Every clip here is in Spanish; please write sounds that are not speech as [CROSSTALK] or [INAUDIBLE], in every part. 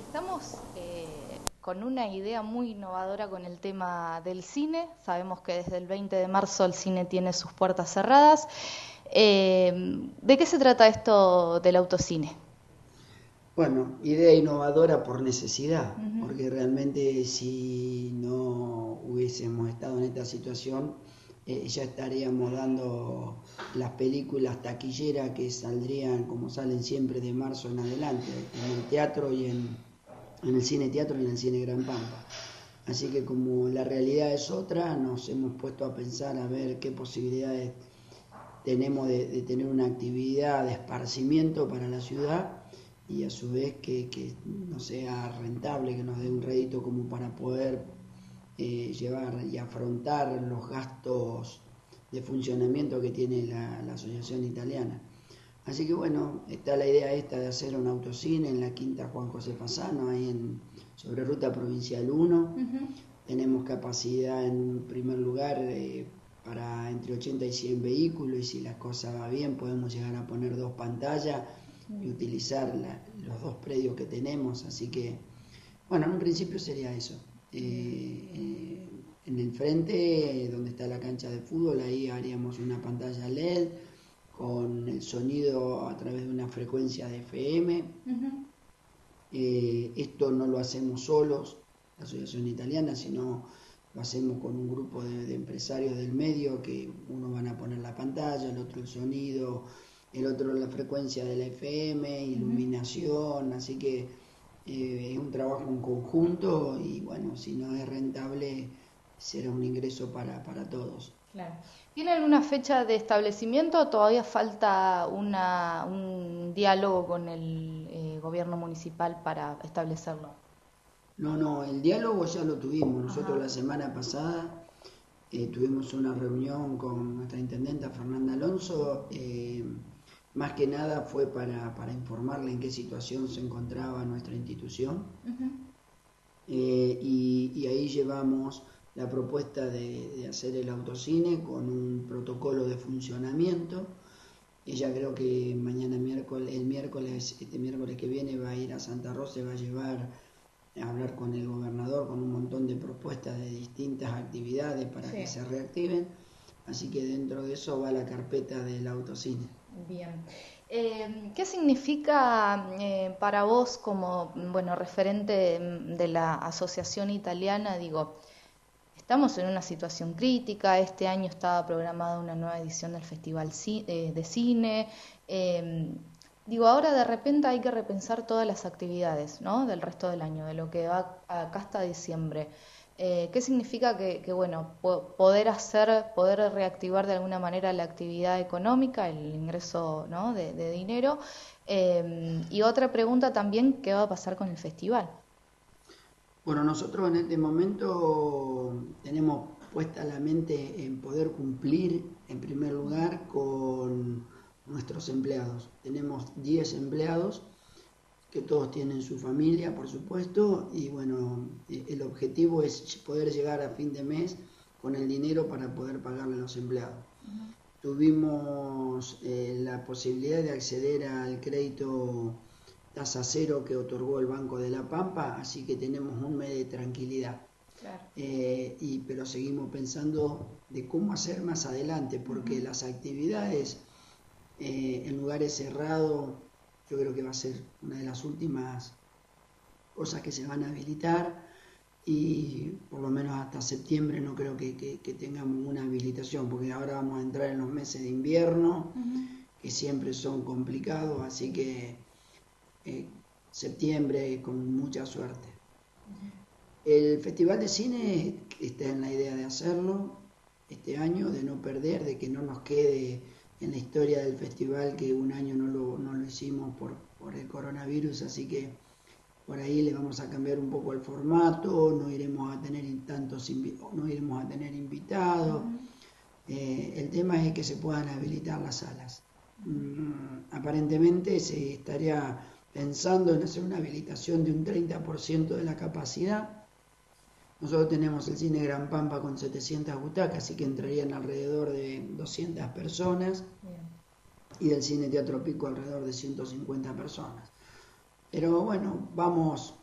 Estamos eh, con una idea muy innovadora con el tema del cine. Sabemos que desde el 20 de marzo el cine tiene sus puertas cerradas. Eh, ¿De qué se trata esto del autocine? Bueno, idea innovadora por necesidad, porque realmente si no hubiésemos estado en esta situación, eh, ya estaríamos dando las películas taquilleras que saldrían como salen siempre de marzo en adelante, en el teatro y en, el cine teatro y en el cine Gran Pampa. Así que como la realidad es otra, nos hemos puesto a pensar a ver qué posibilidades tenemos de, tener una actividad de esparcimiento para la ciudad y a su vez que, que no sea rentable, que nos dé un rédito como para poder eh, llevar y afrontar los gastos de funcionamiento que tiene la, Asociación Italiana. Así que bueno, está la idea esta de hacer un autocine en la quinta Juan José Fasano, ahí en, sobre Ruta Provincial 1. Tenemos capacidad en primer lugar eh, para entre 80 y 100 vehículos y si la cosa va bien podemos llegar a poner dos pantallas y utilizar los dos predios que tenemos. Así que, bueno, en un principio sería eso. Eh, en el frente, donde está la cancha de fútbol, ahí haríamos una pantalla LED con el sonido a través de una frecuencia de FM. Eh, esto no lo hacemos solos, la Asociación Italiana, sino lo hacemos con un grupo de, empresarios del medio que uno van a poner la pantalla, el otro el sonido, el otro la frecuencia de la FM, iluminación, así que eh, es un trabajo en conjunto y bueno, si no es rentable será un ingreso para, para todos. Claro. ¿Tiene alguna fecha de establecimiento o todavía falta una, un diálogo con el eh, gobierno municipal para establecerlo? No, no, el diálogo ya lo tuvimos. Nosotros la semana pasada eh, tuvimos una reunión con nuestra intendenta Fernanda Alonso. Eh, más que nada fue para, para, informarle en qué situación se encontraba nuestra institución. Eh, y, ahí llevamos la propuesta de, hacer el autocine con un protocolo de funcionamiento. Ella creo que mañana miércoles, el miércoles, este miércoles que viene va a ir a Santa Rosa y va a llevar a hablar con el gobernador con un montón de propuestas de distintas actividades para que se reactiven. Así que dentro de eso va la carpeta del autocine. Bien. Eh, ¿Qué significa eh, para vos como bueno referente de la asociación italiana? Digo, estamos en una situación crítica. Este año estaba programada una nueva edición del Festival eh, de Cine. digo, ahora de repente hay que repensar todas las actividades, ¿no? Del resto del año, de lo que va acá hasta diciembre. Eh, ¿Qué significa que, bueno, poder hacer, poder reactivar de alguna manera la actividad económica, el ingreso ¿no? de, dinero? Em, y otra pregunta también, ¿qué va a pasar con el festival? Bueno, nosotros en este momento tenemos puesta la mente en poder cumplir, en primer lugar, con nuestros empleados. Tenemos 10 empleados que todos tienen su familia, por supuesto, y bueno, eh, el objetivo es poder llegar a fin de mes con el dinero para poder pagarle a los empleados. Tuvimos eh, la posibilidad de acceder al crédito tasa cero que otorgó el Banco de la Pampa, así que tenemos un mes de tranquilidad. Eh, y, pero seguimos pensando de cómo hacer más adelante, porque las actividades en lugares cerrados yo creo que va a ser una de las últimas cosas que se van a habilitar y por lo menos hasta septiembre no creo que, tengamos una habilitación, porque ahora vamos a entrar en los meses de invierno, que siempre son complicados, así que eh, septiembre con mucha suerte. El Festival de Cine está en la idea de hacerlo este año, de no perder, de que no nos quede en la historia del festival que un año no lo, no lo hicimos por, por, el coronavirus, así que por ahí le vamos a cambiar un poco el formato, no iremos a tener tantos no iremos a tener invitados. Eh, el tema es que se puedan habilitar las salas. Mm, aparentemente se estaría pensando en hacer una habilitación de un 30% de la capacidad Nosotros tenemos el cine Gran Pampa con 700 butacas, así que entrarían alrededor de 200 personas. Y del cine Teatro Pico alrededor de 150 personas. Pero bueno, vamos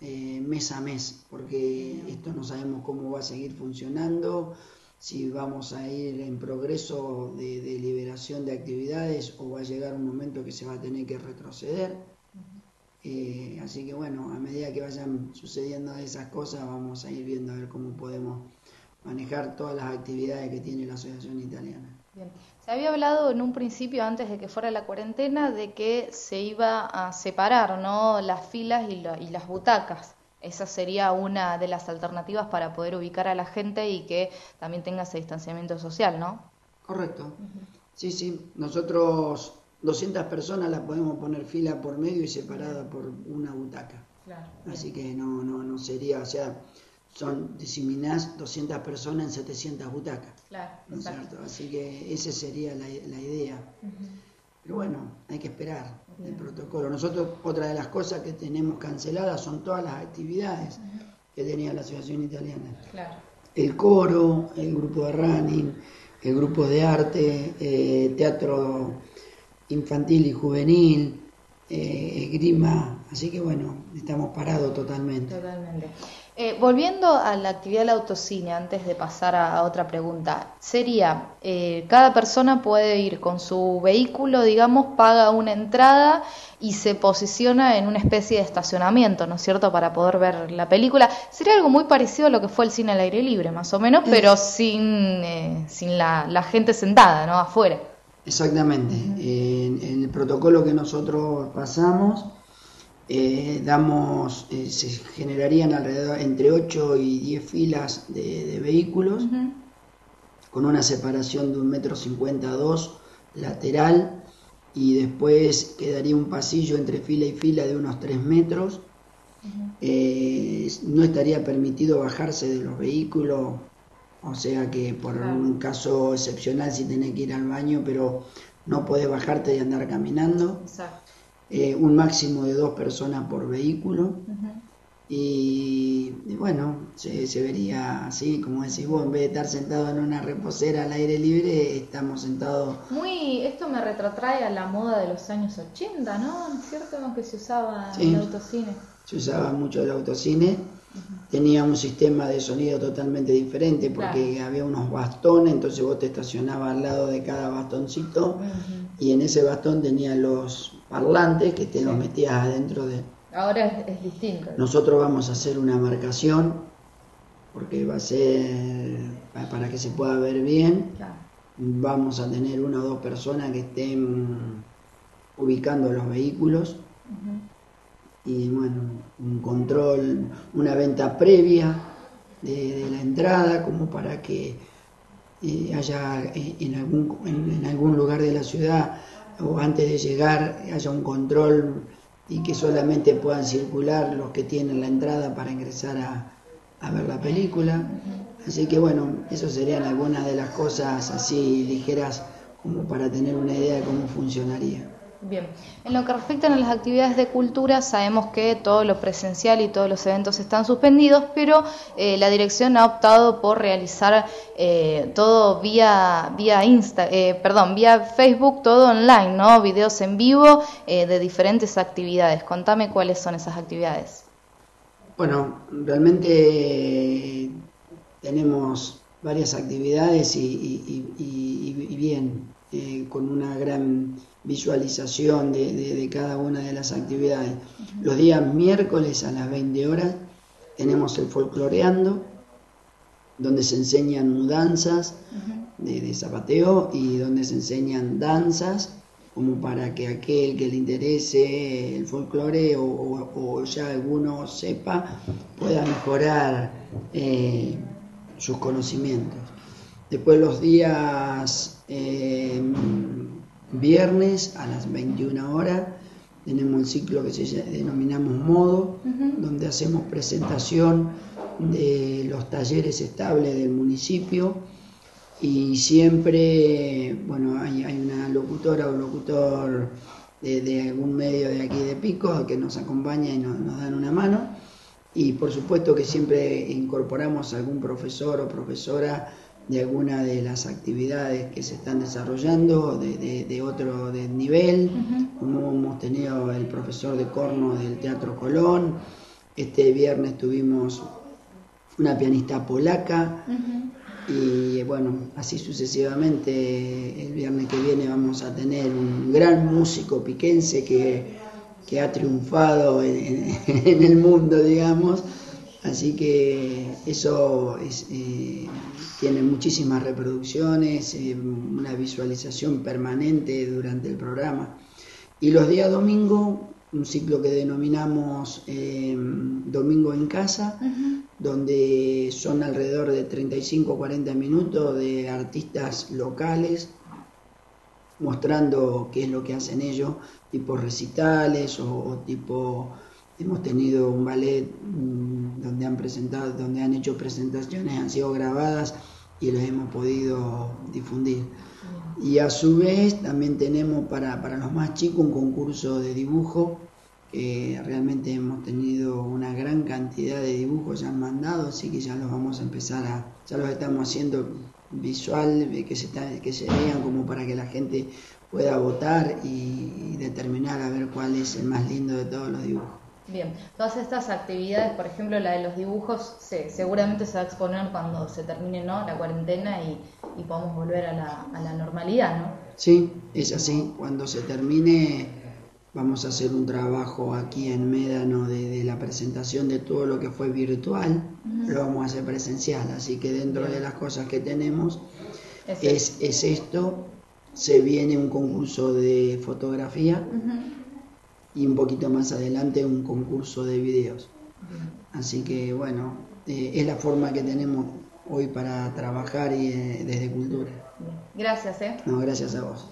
eh, mes a mes, porque esto no sabemos cómo va a seguir funcionando, si vamos a ir en progreso de, de liberación de actividades o va a llegar un momento que se va a tener que retroceder. Eh, así que bueno, a medida que vayan sucediendo esas cosas, vamos a ir viendo a ver cómo podemos manejar todas las actividades que tiene la Asociación Italiana. Bien. Se había hablado en un principio, antes de que fuera la cuarentena, de que se iba a separar ¿no? las filas y, las butacas. Esa sería una de las alternativas para poder ubicar a la gente y que también tenga ese distanciamiento social, ¿no? Correcto. Sí, sí. Nosotros 200 personas las podemos poner fila por medio y separada por una butaca. Claro, Así que no, no, no sería, o sea, son diseminás 200 personas en 700 butacas. Claro, ¿no es cierto? Así que esa sería la, la idea. Pero bueno, hay que esperar el protocolo. Nosotros, otra de las cosas que tenemos canceladas son todas las actividades que tenía la Asociación Italiana. Claro. El coro, el grupo de running, el grupo de arte, eh, teatro infantil y juvenil, eh, esgrima, así que bueno, estamos parados totalmente. Totalmente. Eh, volviendo a la actividad del autocine, antes de pasar a, otra pregunta, sería, eh, cada persona puede ir con su vehículo, digamos, paga una entrada y se posiciona en una especie de estacionamiento, ¿no es cierto?, para poder ver la película. Sería algo muy parecido a lo que fue el cine al aire libre, más o menos, pero sin, eh, sin la, gente sentada, ¿no?, afuera. Exactamente. en el protocolo que nosotros pasamos eh, damos, eh, se generarían alrededor entre 8 y 10 filas de, vehículos, con una separación de un metro cincuenta dos lateral, y después quedaría un pasillo entre fila y fila de unos 3 metros. Eh, no estaría permitido bajarse de los vehículos, o sea que por un caso excepcional si tenés que ir al baño, pero no podés bajarte y andar caminando. Exacto. Eh, un máximo de dos personas por vehículo. Y, bueno, se, vería así, como decís vos, en vez de estar sentado en una reposera al aire libre, estamos sentados... Muy, esto me retrotrae a la moda de los años 80, ¿no? ¿Es cierto que se usaba el autocine? Se usaba mucho el autocine. Tenía un sistema de sonido totalmente diferente porque había unos bastones, entonces vos te estacionabas al lado de cada bastoncito y en ese bastón tenía los parlantes que te los metías adentro de... Ahora es, distinto. Nosotros vamos a hacer una marcación porque va a ser para que se pueda ver bien. Vamos a tener una o dos personas que estén ubicando los vehículos y bueno, un control, una venta previa de, la entrada como para que eh, haya eh, en algún, en algún lugar de la ciudad o antes de llegar haya un control y que solamente puedan circular los que tienen la entrada para ingresar a, a ver la película. Así que bueno, eso serían algunas de las cosas así ligeras como para tener una idea de cómo funcionaría. Bien, en lo que respecta a las actividades de cultura, sabemos que todo lo presencial y todos los eventos están suspendidos, pero eh, la dirección ha optado por realizar eh, todo vía vía Insta, eh, perdón, vía Facebook, todo online, ¿no? Videos en vivo de diferentes actividades. Contame cuáles son esas actividades. Bueno, realmente tenemos varias actividades y bien, con una gran visualización de, cada una de las actividades. Los días miércoles a las 20 horas tenemos el folcloreando, donde se enseñan mudanzas de, zapateo y donde se enseñan danzas, como para que aquel que le interese el folclore o, ya alguno sepa, pueda mejorar eh, sus conocimientos. Después los días eh, viernes a las 21 horas tenemos el ciclo que se denominamos modo, donde hacemos presentación de los talleres estables del municipio y siempre, bueno, hay, una locutora o locutor de, algún medio de aquí de Pico que nos acompaña y nos, dan una mano. Y por supuesto que siempre incorporamos algún profesor o profesora de alguna de las actividades que se están desarrollando de, de, otro de nivel, como hemos tenido el profesor de corno del Teatro Colón, este viernes tuvimos una pianista polaca y bueno, así sucesivamente el viernes que viene vamos a tener un gran músico piquense que, que ha triunfado en, [LAUGHS] el mundo, digamos, así que eso eh, tiene muchísimas reproducciones, eh, una visualización permanente durante el programa. Y los días domingo un ciclo que denominamos eh, Domingo en Casa, donde son alrededor de 35 o 40 minutos de artistas locales mostrando qué es lo que hacen ellos, tipo recitales o, tipo hemos tenido un ballet mm, donde han presentado, donde han hecho presentaciones, han sido grabadas y las hemos podido difundir. Y a su vez también tenemos para, para los más chicos un concurso de dibujo. realmente hemos tenido una gran cantidad de dibujos ya han mandado, así que ya los vamos a empezar a, ya los estamos haciendo visual, que se, que se vean como para que la gente pueda votar y determinar a ver cuál es el más lindo de todos los dibujos. Bien, todas estas actividades, por ejemplo la de los dibujos, se, seguramente se va a exponer cuando se termine ¿no? la cuarentena y, y podamos volver a la, a la, normalidad, ¿no? Sí, es así. Cuando se termine vamos a hacer un trabajo aquí en Médano de, de la presentación de todo lo que fue virtual, lo vamos a hacer presencial, así que dentro de las cosas que tenemos es, es, esto, se viene un concurso de fotografía y un poquito más adelante un concurso de videos. Así que bueno, eh, es la forma que tenemos hoy para trabajar y, eh, desde cultura. Gracias, ¿eh? No, gracias a vos.